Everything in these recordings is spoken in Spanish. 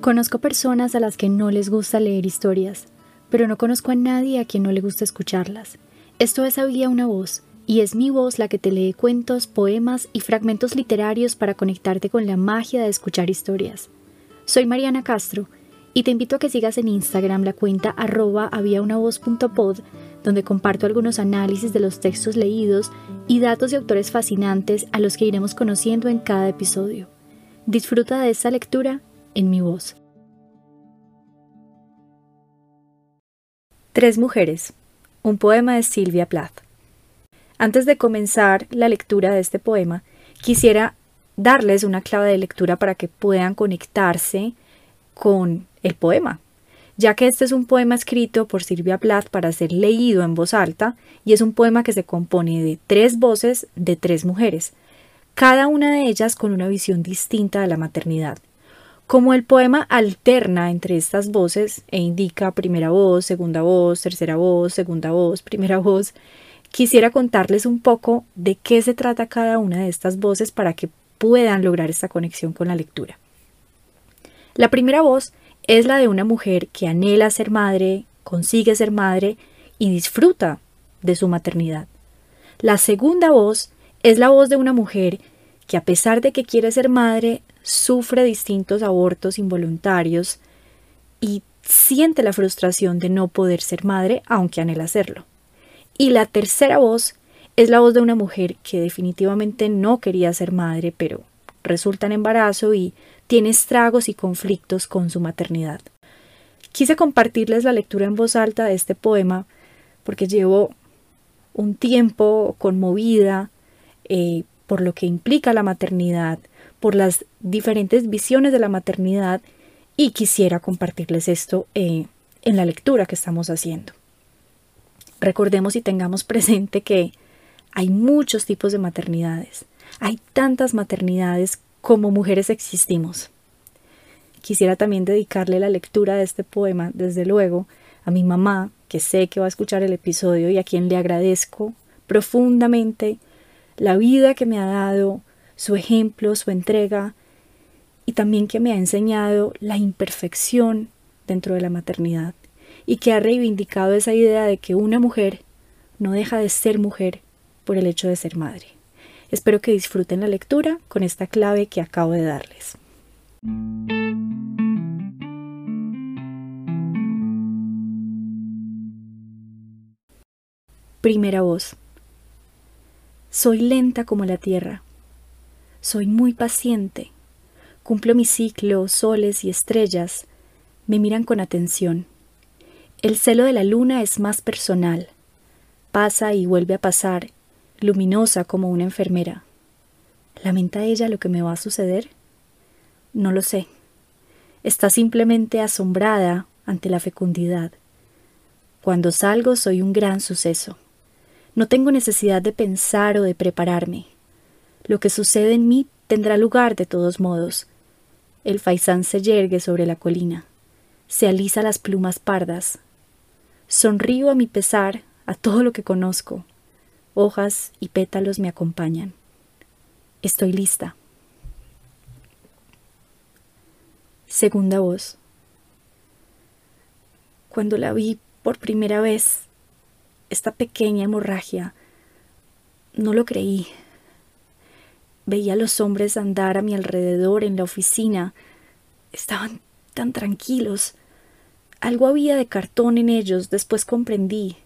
Conozco personas a las que no les gusta leer historias, pero no conozco a nadie a quien no le gusta escucharlas. Esto es Había una voz, y es mi voz la que te lee cuentos, poemas y fragmentos literarios para conectarte con la magia de escuchar historias. Soy Mariana Castro, y te invito a que sigas en Instagram la cuenta arroba habiaunavoz.pod, donde comparto algunos análisis de los textos leídos y datos de autores fascinantes a los que iremos conociendo en cada episodio. Disfruta de esta lectura en mi voz. Tres mujeres. Un poema de Silvia Plath. Antes de comenzar la lectura de este poema, quisiera darles una clave de lectura para que puedan conectarse con el poema, ya que este es un poema escrito por Silvia Plath para ser leído en voz alta y es un poema que se compone de tres voces de tres mujeres, cada una de ellas con una visión distinta de la maternidad. Como el poema alterna entre estas voces e indica primera voz, segunda voz, tercera voz, segunda voz, primera voz, quisiera contarles un poco de qué se trata cada una de estas voces para que puedan lograr esta conexión con la lectura. La primera voz es la de una mujer que anhela ser madre, consigue ser madre y disfruta de su maternidad. La segunda voz es la voz de una mujer que a pesar de que quiere ser madre, sufre distintos abortos involuntarios y siente la frustración de no poder ser madre aunque anhela hacerlo. Y la tercera voz es la voz de una mujer que definitivamente no quería ser madre, pero resulta en embarazo y tiene estragos y conflictos con su maternidad. Quise compartirles la lectura en voz alta de este poema porque llevo un tiempo conmovida eh, por lo que implica la maternidad, por las diferentes visiones de la maternidad y quisiera compartirles esto eh, en la lectura que estamos haciendo. Recordemos y tengamos presente que hay muchos tipos de maternidades, hay tantas maternidades como mujeres existimos. Quisiera también dedicarle la lectura de este poema, desde luego, a mi mamá, que sé que va a escuchar el episodio y a quien le agradezco profundamente la vida que me ha dado, su ejemplo, su entrega y también que me ha enseñado la imperfección dentro de la maternidad y que ha reivindicado esa idea de que una mujer no deja de ser mujer por el hecho de ser madre. Espero que disfruten la lectura con esta clave que acabo de darles. Primera voz. Soy lenta como la tierra soy muy paciente. Cumplo mi ciclo, soles y estrellas me miran con atención. El celo de la luna es más personal. Pasa y vuelve a pasar, luminosa como una enfermera. ¿Lamenta ella lo que me va a suceder? No lo sé. Está simplemente asombrada ante la fecundidad. Cuando salgo soy un gran suceso. No tengo necesidad de pensar o de prepararme. Lo que sucede en mí tendrá lugar de todos modos. El faisán se yergue sobre la colina, se alisa las plumas pardas. Sonrío a mi pesar a todo lo que conozco. Hojas y pétalos me acompañan. Estoy lista. Segunda voz. Cuando la vi por primera vez, esta pequeña hemorragia, no lo creí. Veía a los hombres andar a mi alrededor en la oficina. Estaban tan tranquilos. Algo había de cartón en ellos, después comprendí.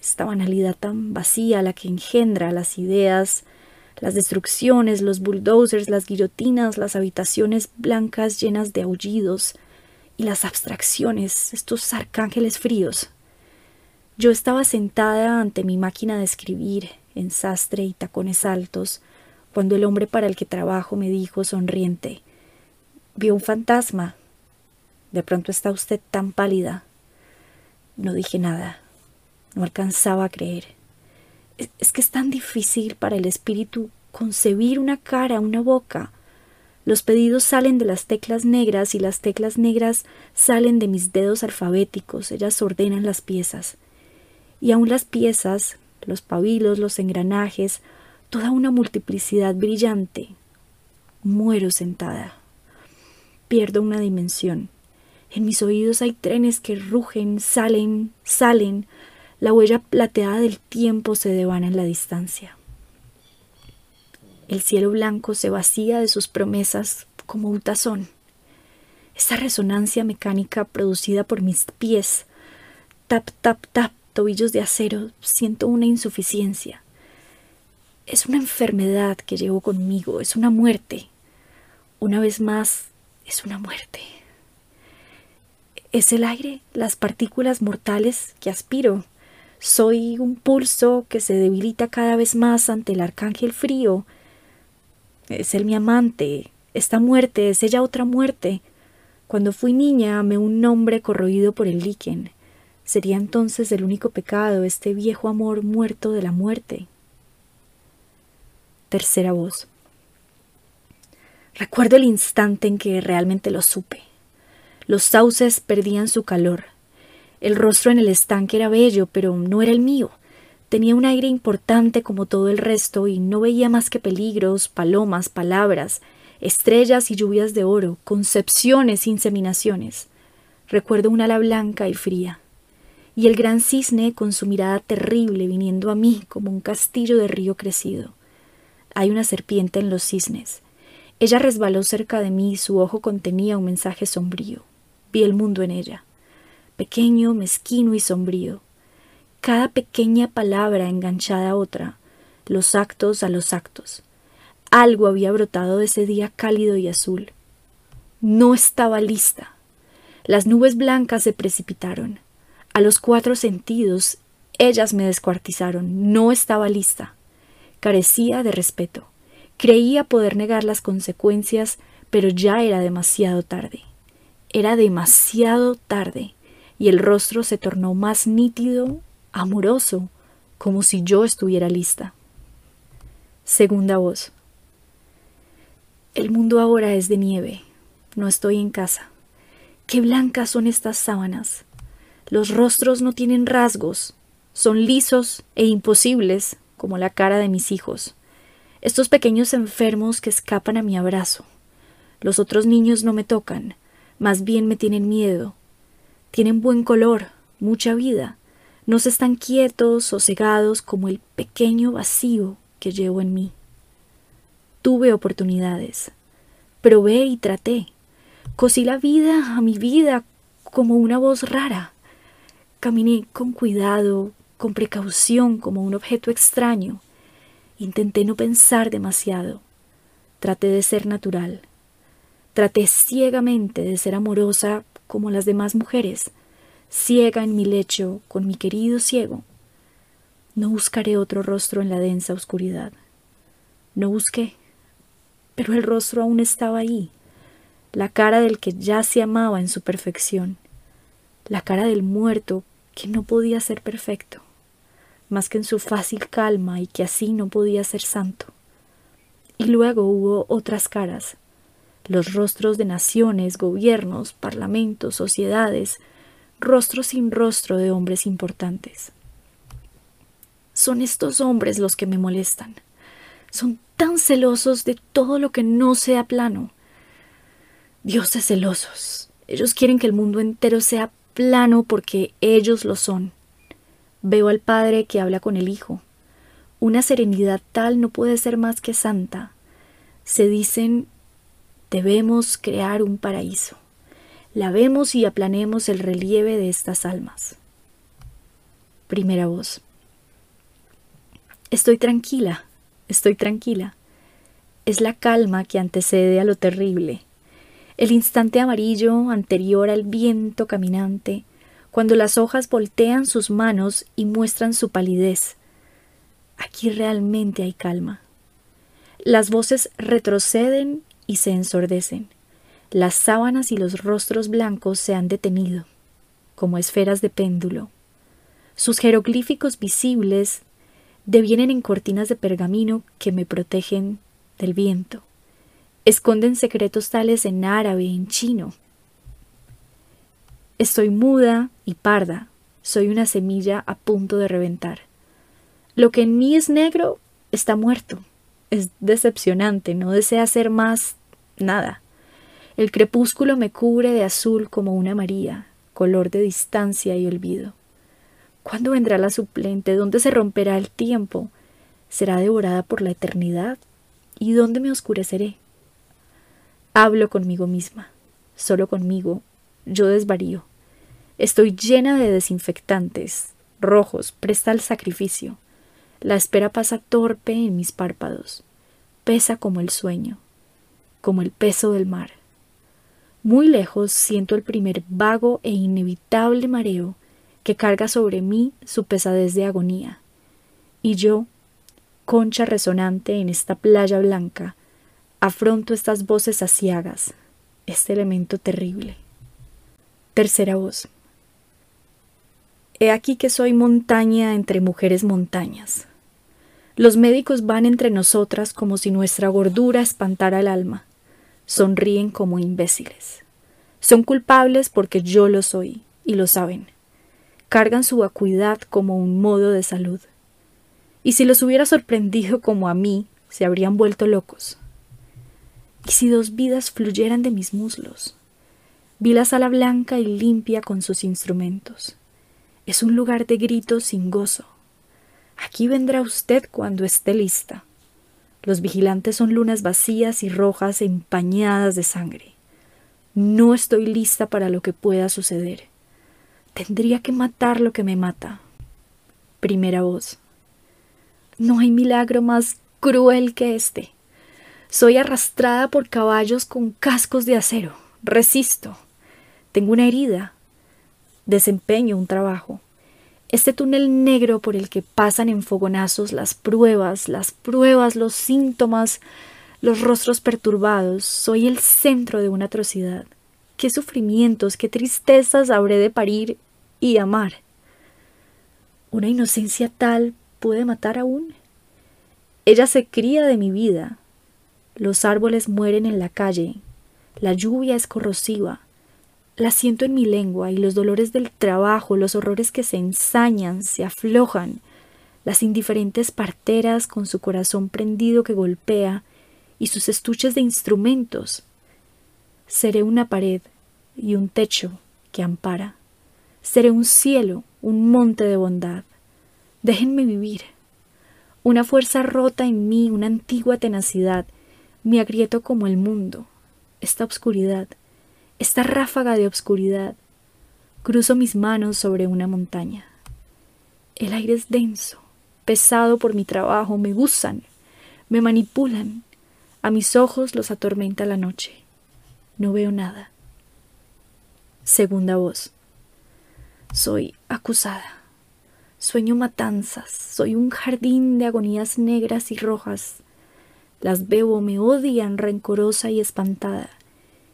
Esta banalidad tan vacía la que engendra las ideas, las destrucciones, los bulldozers, las guillotinas, las habitaciones blancas llenas de aullidos y las abstracciones, estos arcángeles fríos. Yo estaba sentada ante mi máquina de escribir, en sastre y tacones altos, cuando el hombre para el que trabajo me dijo sonriente Vio un fantasma. De pronto está usted tan pálida. No dije nada. No alcanzaba a creer. Es, que es tan difícil para el espíritu concebir una cara, una boca. Los pedidos salen de las teclas negras y las teclas negras salen de mis dedos alfabéticos. Ellas ordenan las piezas. Y aún las piezas, los pabilos, los engranajes, toda una multiplicidad brillante. Muero sentada. pierdo una dimensión. En mis oídos hay trenes que rugen, salen, salen. La huella plateada del tiempo se devana en la distancia. El cielo blanco se vacía de sus promesas como un tazón. Esa resonancia mecánica producida por mis pies, tap, tap, tap, tobillos de acero, siento una insuficiencia. Es una enfermedad que llevo conmigo, es una muerte. Una vez más, es una muerte. Es el aire, las partículas mortales que aspiro. Soy un pulso que se debilita cada vez más ante el arcángel frío. Es él mi amante. Esta muerte es ella otra muerte. Cuando fui niña amé un nombre corroído por el líquen. Sería entonces el único pecado este viejo amor muerto de la muerte. Tercera voz. Recuerdo el instante en que realmente lo supe. Los sauces perdían su calor. El rostro en el estanque era bello, pero no era el mío. Tenía un aire importante como todo el resto y no veía más que peligros, palomas, palabras, estrellas y lluvias de oro, concepciones, inseminaciones. Recuerdo un ala blanca y fría y el gran cisne con su mirada terrible viniendo a mí como un castillo de río crecido. Hay una serpiente en los cisnes. Ella resbaló cerca de mí y su ojo contenía un mensaje sombrío. Vi el mundo en ella, pequeño, mezquino y sombrío. Cada pequeña palabra enganchada a otra, los actos a los actos. Algo había brotado de ese día cálido y azul. No estaba lista. Las nubes blancas se precipitaron. A los cuatro sentidos, ellas me descuartizaron. No estaba lista. Carecía de respeto. Creía poder negar las consecuencias, pero ya era demasiado tarde. Era demasiado tarde, y el rostro se tornó más nítido, amoroso, como si yo estuviera lista. Segunda voz. El mundo ahora es de nieve. No estoy en casa. Qué blancas son estas sábanas. Los rostros no tienen rasgos, son lisos e imposibles como la cara de mis hijos, estos pequeños enfermos que escapan a mi abrazo. Los otros niños no me tocan, más bien me tienen miedo. Tienen buen color, mucha vida, no se están quietos o cegados como el pequeño vacío que llevo en mí. Tuve oportunidades, probé y traté. Cosí la vida a mi vida como una voz rara. Caminé con cuidado, con precaución, como un objeto extraño. Intenté no pensar demasiado. Traté de ser natural. Traté ciegamente de ser amorosa como las demás mujeres, ciega en mi lecho con mi querido ciego. No buscaré otro rostro en la densa oscuridad. No busqué, pero el rostro aún estaba ahí, la cara del que ya se amaba en su perfección, la cara del muerto que no podía ser perfecto, más que en su fácil calma y que así no podía ser santo. Y luego hubo otras caras, los rostros de naciones, gobiernos, parlamentos, sociedades, rostros sin rostro de hombres importantes. Son estos hombres los que me molestan. Son tan celosos de todo lo que no sea plano. Dioses celosos. Ellos quieren que el mundo entero sea plano porque ellos lo son. Veo al Padre que habla con el Hijo. Una serenidad tal no puede ser más que santa. Se dicen, debemos crear un paraíso. Lavemos y aplanemos el relieve de estas almas. Primera voz. Estoy tranquila, estoy tranquila. Es la calma que antecede a lo terrible el instante amarillo anterior al viento caminante, cuando las hojas voltean sus manos y muestran su palidez. Aquí realmente hay calma. Las voces retroceden y se ensordecen. Las sábanas y los rostros blancos se han detenido, como esferas de péndulo. Sus jeroglíficos visibles devienen en cortinas de pergamino que me protegen del viento esconden secretos tales en árabe, en chino. Estoy muda y parda, soy una semilla a punto de reventar. Lo que en mí es negro está muerto. Es decepcionante, no desea ser más nada. El crepúsculo me cubre de azul como una María, color de distancia y olvido. ¿Cuándo vendrá la suplente? ¿Dónde se romperá el tiempo? ¿Será devorada por la eternidad? ¿Y dónde me oscureceré? Hablo conmigo misma, solo conmigo, yo desvarío. Estoy llena de desinfectantes, rojos, presta al sacrificio. La espera pasa torpe en mis párpados, pesa como el sueño, como el peso del mar. Muy lejos siento el primer vago e inevitable mareo que carga sobre mí su pesadez de agonía. Y yo, concha resonante en esta playa blanca, afronto estas voces asiagas, este elemento terrible. Tercera voz. He aquí que soy montaña entre mujeres montañas. Los médicos van entre nosotras como si nuestra gordura espantara el alma. Sonríen como imbéciles. Son culpables porque yo lo soy, y lo saben. Cargan su vacuidad como un modo de salud. Y si los hubiera sorprendido como a mí, se habrían vuelto locos. ¿Y si dos vidas fluyeran de mis muslos? Vi la sala blanca y limpia con sus instrumentos. Es un lugar de gritos sin gozo. Aquí vendrá usted cuando esté lista. Los vigilantes son lunas vacías y rojas empañadas de sangre. No estoy lista para lo que pueda suceder. Tendría que matar lo que me mata. Primera voz. No hay milagro más cruel que este. Soy arrastrada por caballos con cascos de acero. Resisto. Tengo una herida. Desempeño un trabajo. Este túnel negro por el que pasan en fogonazos las pruebas, las pruebas, los síntomas, los rostros perturbados. Soy el centro de una atrocidad. Qué sufrimientos, qué tristezas habré de parir y amar. Una inocencia tal puede matar aún. Ella se cría de mi vida, los árboles mueren en la calle, la lluvia es corrosiva, la siento en mi lengua y los dolores del trabajo, los horrores que se ensañan, se aflojan, las indiferentes parteras con su corazón prendido que golpea y sus estuches de instrumentos. Seré una pared y un techo que ampara. Seré un cielo, un monte de bondad. Déjenme vivir. Una fuerza rota en mí, una antigua tenacidad, me agrieto como el mundo, esta obscuridad, esta ráfaga de obscuridad. Cruzo mis manos sobre una montaña. El aire es denso, pesado por mi trabajo, me usan, me manipulan. A mis ojos los atormenta la noche. No veo nada. Segunda voz. Soy acusada. Sueño matanzas, soy un jardín de agonías negras y rojas, las bebo, me odian rencorosa y espantada.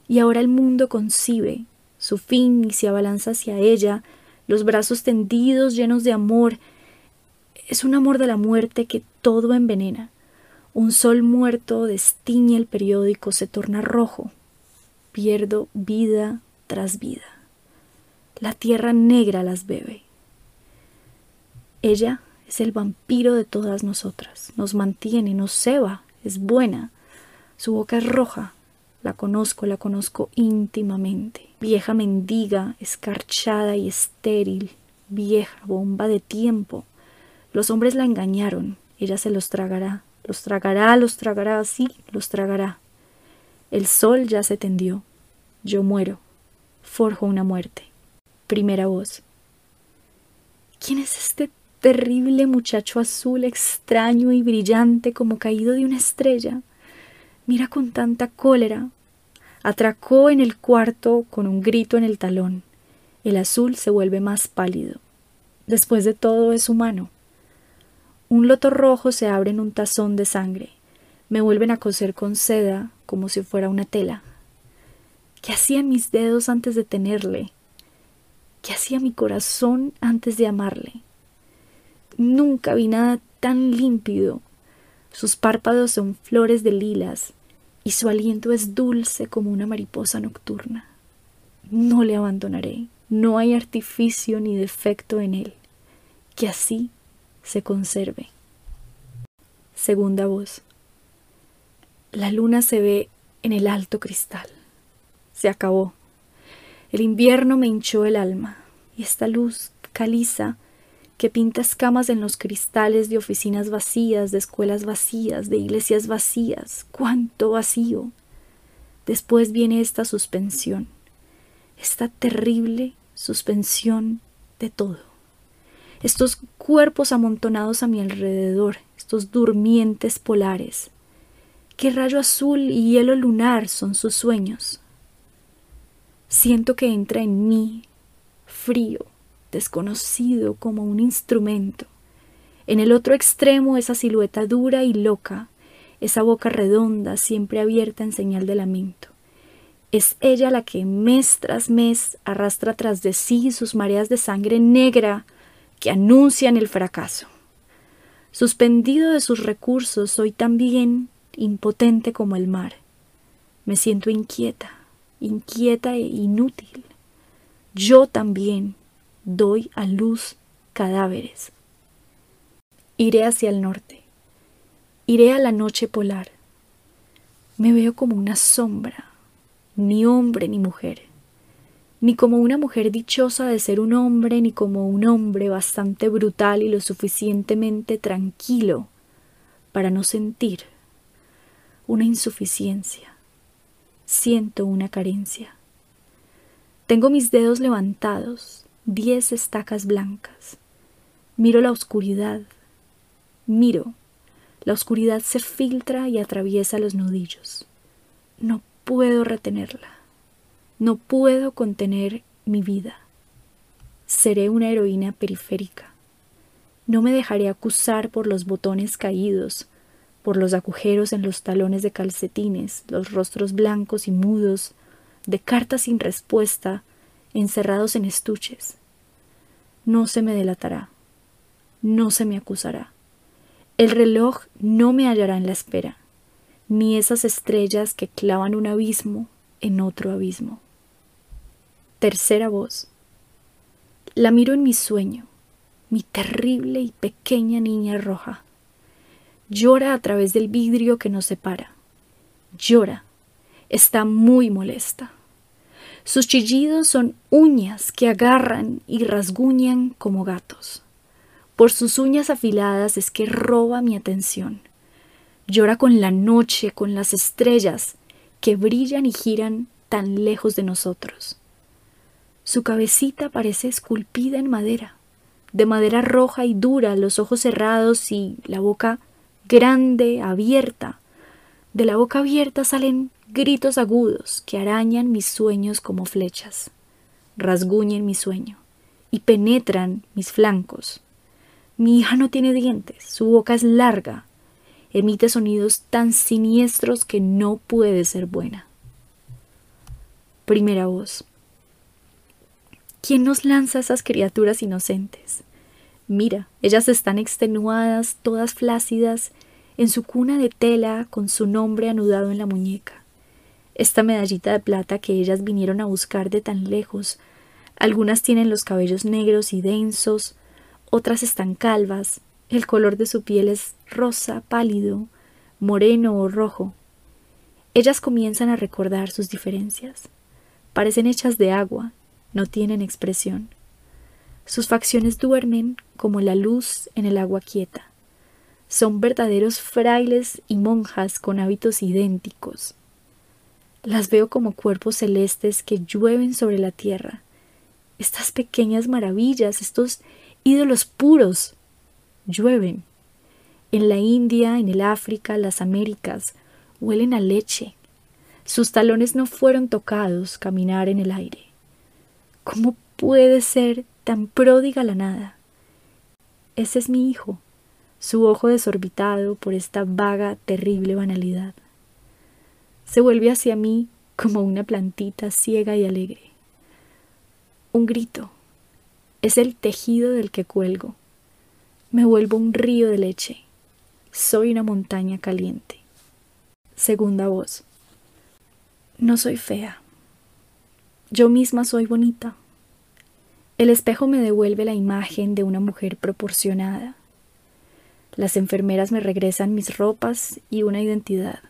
Y ahora el mundo concibe su fin y se abalanza hacia ella, los brazos tendidos llenos de amor. Es un amor de la muerte que todo envenena. Un sol muerto destiñe el periódico, se torna rojo. Pierdo vida tras vida. La tierra negra las bebe. Ella es el vampiro de todas nosotras. Nos mantiene, nos ceba, es buena. Su boca es roja. La conozco, la conozco íntimamente. Vieja mendiga, escarchada y estéril. Vieja bomba de tiempo. Los hombres la engañaron. Ella se los tragará. Los tragará, los tragará, sí, los tragará. El sol ya se tendió. Yo muero. Forjo una muerte. Primera voz. ¿Quién es este terrible muchacho azul extraño y brillante como caído de una estrella. Mira con tanta cólera. Atracó en el cuarto con un grito en el talón. El azul se vuelve más pálido. Después de todo es humano. Un loto rojo se abre en un tazón de sangre. Me vuelven a coser con seda como si fuera una tela. ¿Qué hacían mis dedos antes de tenerle? ¿Qué hacía mi corazón antes de amarle? Nunca vi nada tan límpido. Sus párpados son flores de lilas y su aliento es dulce como una mariposa nocturna. No le abandonaré, no hay artificio ni defecto en él. Que así se conserve. Segunda voz. La luna se ve en el alto cristal. se acabó. El invierno me hinchó el alma, y esta luz caliza que pinta escamas en los cristales de oficinas vacías, de escuelas vacías, de iglesias vacías. ¡Cuánto vacío! Después viene esta suspensión, esta terrible suspensión de todo. Estos cuerpos amontonados a mi alrededor, estos durmientes polares. ¿Qué rayo azul y hielo lunar son sus sueños? Siento que entra en mí, frío, desconocido como un instrumento. En el otro extremo esa silueta dura y loca, esa boca redonda siempre abierta en señal de lamento. Es ella la que mes tras mes arrastra tras de sí sus mareas de sangre negra que anuncian el fracaso. Suspendido de sus recursos, soy también impotente como el mar. Me siento inquieta, inquieta e inútil. Yo también doy a luz cadáveres. Iré hacia el norte. Iré a la noche polar. Me veo como una sombra, ni hombre ni mujer ni como una mujer dichosa de ser un hombre, ni como un hombre bastante brutal y lo suficientemente tranquilo para no sentir una insuficiencia. Siento una carencia. Tengo mis dedos levantados, diez estacas blancas. Miro la oscuridad. Miro. La oscuridad se filtra y atraviesa los nudillos. No puedo retenerla. No puedo contener mi vida. Seré una heroína periférica. No me dejaré acusar por los botones caídos, por los agujeros en los talones de calcetines, los rostros blancos y mudos, de cartas sin respuesta, encerrados en estuches. No se me delatará, no se me acusará. El reloj no me hallará en la espera, ni esas estrellas que clavan un abismo en otro abismo. Tercera voz. La miro en mi sueño, mi terrible y pequeña niña roja. Llora a través del vidrio que nos separa. Llora. Está muy molesta. Sus chillidos son uñas que agarran y rasguñan como gatos. Por sus uñas afiladas es que roba mi atención. Llora con la noche, con las estrellas que brillan y giran tan lejos de nosotros. Su cabecita parece esculpida en madera, de madera roja y dura, los ojos cerrados y la boca grande, abierta. De la boca abierta salen gritos agudos que arañan mis sueños como flechas, rasguñen mi sueño y penetran mis flancos. Mi hija no tiene dientes, su boca es larga, emite sonidos tan siniestros que no puede ser buena. Primera voz. ¿Quién nos lanza esas criaturas inocentes? Mira, ellas están extenuadas, todas flácidas, en su cuna de tela, con su nombre anudado en la muñeca. Esta medallita de plata que ellas vinieron a buscar de tan lejos. Algunas tienen los cabellos negros y densos, otras están calvas, el color de su piel es rosa, pálido, moreno o rojo. Ellas comienzan a recordar sus diferencias. Parecen hechas de agua, no tienen expresión. Sus facciones duermen como la luz en el agua quieta. Son verdaderos frailes y monjas con hábitos idénticos. Las veo como cuerpos celestes que llueven sobre la tierra. Estas pequeñas maravillas, estos ídolos puros, llueven. En la India, en el África, las Américas, huelen a leche. Sus talones no fueron tocados caminar en el aire. ¿Cómo puede ser tan pródiga la nada? Ese es mi hijo, su ojo desorbitado por esta vaga, terrible banalidad. Se vuelve hacia mí como una plantita ciega y alegre. Un grito. Es el tejido del que cuelgo. Me vuelvo un río de leche. Soy una montaña caliente. Segunda voz. No soy fea. Yo misma soy bonita. El espejo me devuelve la imagen de una mujer proporcionada. Las enfermeras me regresan mis ropas y una identidad.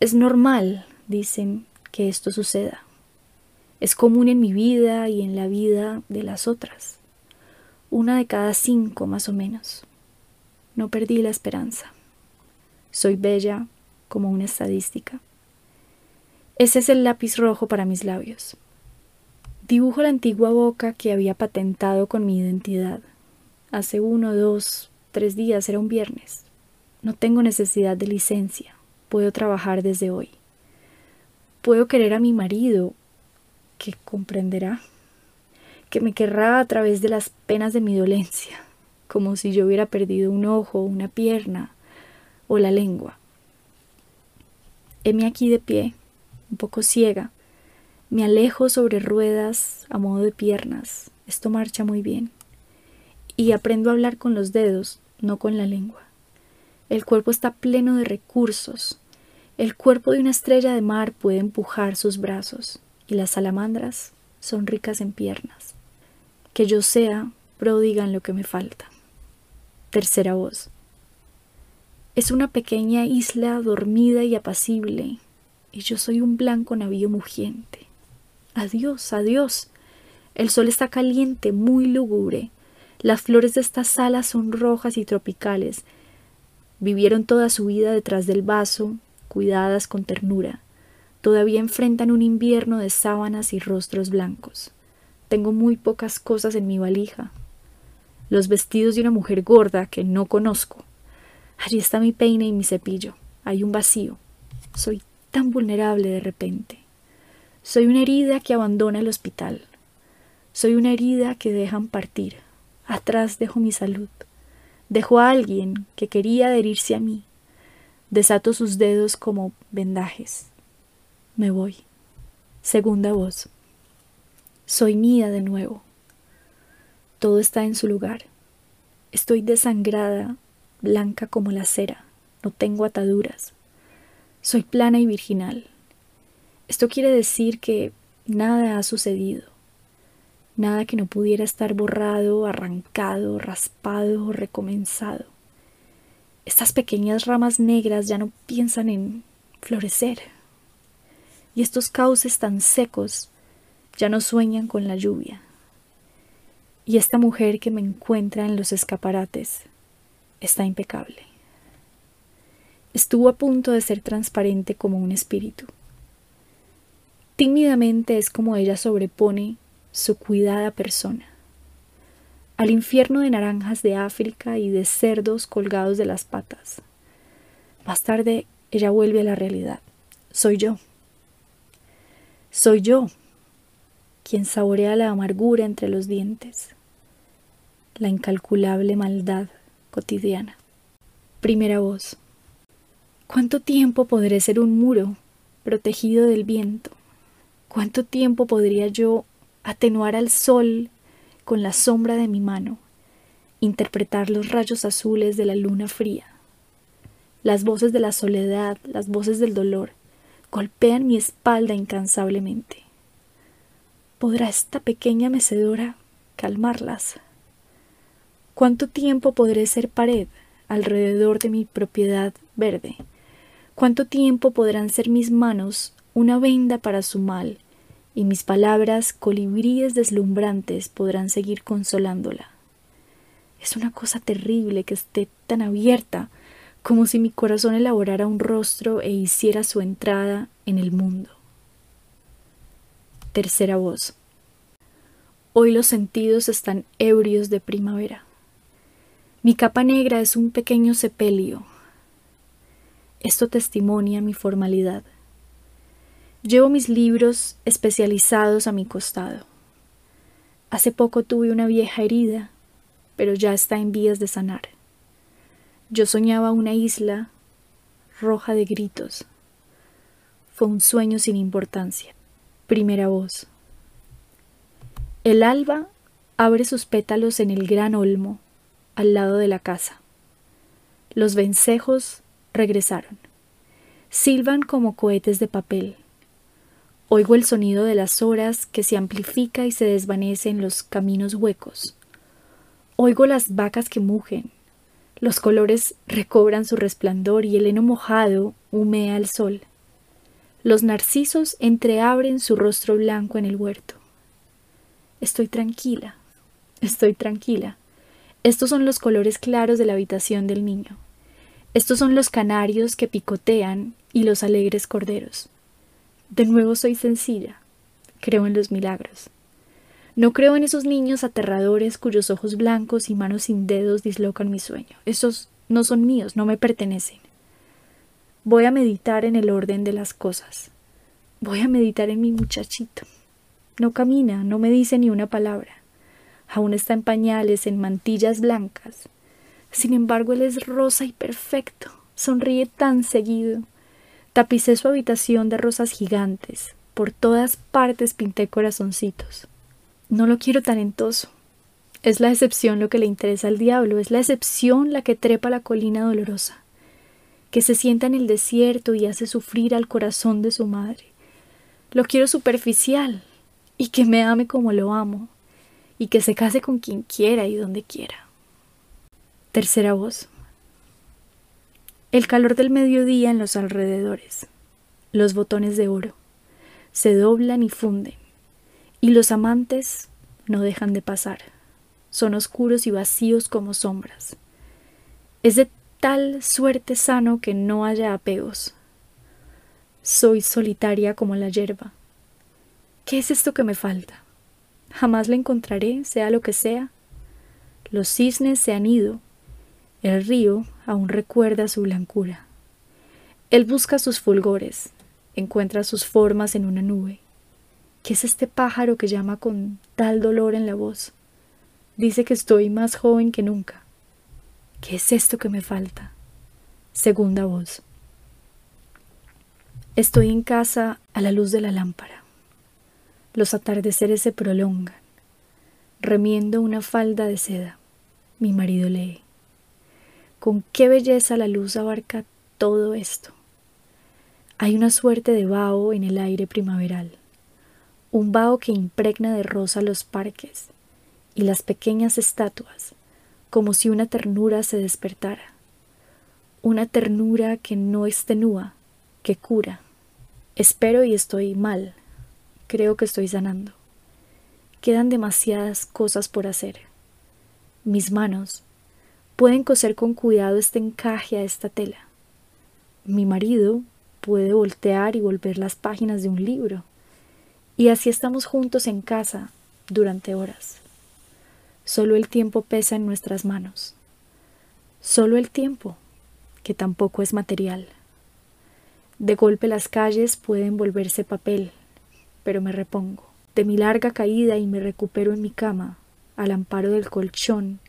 Es normal, dicen, que esto suceda. Es común en mi vida y en la vida de las otras. Una de cada cinco más o menos. No perdí la esperanza. Soy bella como una estadística. Ese es el lápiz rojo para mis labios. Dibujo la antigua boca que había patentado con mi identidad. Hace uno, dos, tres días era un viernes. No tengo necesidad de licencia. Puedo trabajar desde hoy. Puedo querer a mi marido, que comprenderá, que me querrá a través de las penas de mi dolencia, como si yo hubiera perdido un ojo, una pierna o la lengua. Heme aquí de pie, un poco ciega. Me alejo sobre ruedas a modo de piernas. Esto marcha muy bien. Y aprendo a hablar con los dedos, no con la lengua. El cuerpo está pleno de recursos. El cuerpo de una estrella de mar puede empujar sus brazos, y las salamandras son ricas en piernas. Que yo sea pródiga en lo que me falta. Tercera voz. Es una pequeña isla dormida y apacible, y yo soy un blanco navío mugiente. Adiós, adiós. El sol está caliente, muy lúgubre. Las flores de esta sala son rojas y tropicales. Vivieron toda su vida detrás del vaso, cuidadas con ternura. Todavía enfrentan un invierno de sábanas y rostros blancos. Tengo muy pocas cosas en mi valija. Los vestidos de una mujer gorda que no conozco, Allí está mi peine y mi cepillo. Hay un vacío. Soy tan vulnerable de repente. Soy una herida que abandona el hospital. Soy una herida que dejan partir. Atrás dejo mi salud. Dejo a alguien que quería adherirse a mí. Desato sus dedos como vendajes. Me voy. Segunda voz. Soy mía de nuevo. Todo está en su lugar. Estoy desangrada blanca como la cera, no tengo ataduras. Soy plana y virginal. Esto quiere decir que nada ha sucedido, nada que no pudiera estar borrado, arrancado, raspado o recomenzado. Estas pequeñas ramas negras ya no piensan en florecer. Y estos cauces tan secos ya no sueñan con la lluvia. Y esta mujer que me encuentra en los escaparates está impecable. Estuvo a punto de ser transparente como un espíritu. Tímidamente es como ella sobrepone su cuidada persona al infierno de naranjas de África y de cerdos colgados de las patas. Más tarde ella vuelve a la realidad. Soy yo. Soy yo quien saborea la amargura entre los dientes, la incalculable maldad cotidiana. Primera voz. ¿Cuánto tiempo podré ser un muro protegido del viento? ¿Cuánto tiempo podría yo atenuar al sol con la sombra de mi mano, interpretar los rayos azules de la luna fría? Las voces de la soledad, las voces del dolor, golpean mi espalda incansablemente. ¿Podrá esta pequeña mecedora calmarlas? ¿Cuánto tiempo podré ser pared alrededor de mi propiedad verde? ¿Cuánto tiempo podrán ser mis manos una venda para su mal y mis palabras colibríes deslumbrantes podrán seguir consolándola? Es una cosa terrible que esté tan abierta como si mi corazón elaborara un rostro e hiciera su entrada en el mundo. Tercera voz. Hoy los sentidos están ebrios de primavera. Mi capa negra es un pequeño sepelio. Esto testimonia mi formalidad. Llevo mis libros especializados a mi costado. Hace poco tuve una vieja herida, pero ya está en vías de sanar. Yo soñaba una isla roja de gritos. Fue un sueño sin importancia. Primera voz. El alba abre sus pétalos en el gran olmo al lado de la casa. Los vencejos regresaron. Silban como cohetes de papel. Oigo el sonido de las horas que se amplifica y se desvanece en los caminos huecos. Oigo las vacas que mugen. Los colores recobran su resplandor y el heno mojado humea al sol. Los narcisos entreabren su rostro blanco en el huerto. Estoy tranquila, estoy tranquila. Estos son los colores claros de la habitación del niño. Estos son los canarios que picotean y los alegres corderos. De nuevo soy sencilla. Creo en los milagros. No creo en esos niños aterradores cuyos ojos blancos y manos sin dedos dislocan mi sueño. Esos no son míos, no me pertenecen. Voy a meditar en el orden de las cosas. Voy a meditar en mi muchachito. No camina, no me dice ni una palabra. Aún está en pañales, en mantillas blancas. Sin embargo, él es rosa y perfecto. Sonríe tan seguido. Tapicé su habitación de rosas gigantes. Por todas partes pinté corazoncitos. No lo quiero talentoso. Es la excepción lo que le interesa al diablo, es la excepción la que trepa la colina dolorosa, que se sienta en el desierto y hace sufrir al corazón de su madre. Lo quiero superficial y que me ame como lo amo, y que se case con quien quiera y donde quiera. Tercera voz el calor del mediodía en los alrededores, los botones de oro, se doblan y funden, y los amantes no dejan de pasar. Son oscuros y vacíos como sombras. Es de tal suerte sano que no haya apegos. Soy solitaria como la hierba. ¿Qué es esto que me falta? Jamás la encontraré, sea lo que sea. Los cisnes se han ido, el río aún recuerda su blancura. Él busca sus fulgores, encuentra sus formas en una nube. ¿Qué es este pájaro que llama con tal dolor en la voz? Dice que estoy más joven que nunca. ¿Qué es esto que me falta? Segunda voz. Estoy en casa a la luz de la lámpara. Los atardeceres se prolongan. Remiendo una falda de seda. Mi marido lee. Con qué belleza la luz abarca todo esto. Hay una suerte de vaho en el aire primaveral, un vaho que impregna de rosa los parques y las pequeñas estatuas, como si una ternura se despertara, una ternura que no extenúa, que cura. Espero y estoy mal, creo que estoy sanando. Quedan demasiadas cosas por hacer. Mis manos, pueden coser con cuidado este encaje a esta tela. Mi marido puede voltear y volver las páginas de un libro. Y así estamos juntos en casa durante horas. Solo el tiempo pesa en nuestras manos. Solo el tiempo, que tampoco es material. De golpe las calles pueden volverse papel, pero me repongo. De mi larga caída y me recupero en mi cama, al amparo del colchón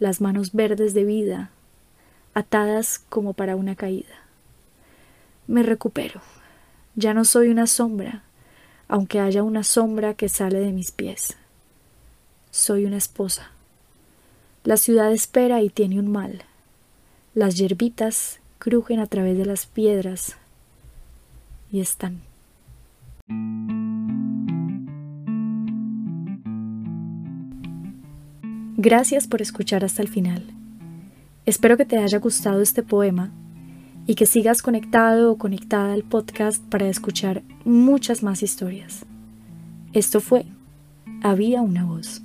las manos verdes de vida, atadas como para una caída. Me recupero. Ya no soy una sombra, aunque haya una sombra que sale de mis pies. Soy una esposa. La ciudad espera y tiene un mal. Las yerbitas crujen a través de las piedras y están. Gracias por escuchar hasta el final. Espero que te haya gustado este poema y que sigas conectado o conectada al podcast para escuchar muchas más historias. Esto fue Había una voz.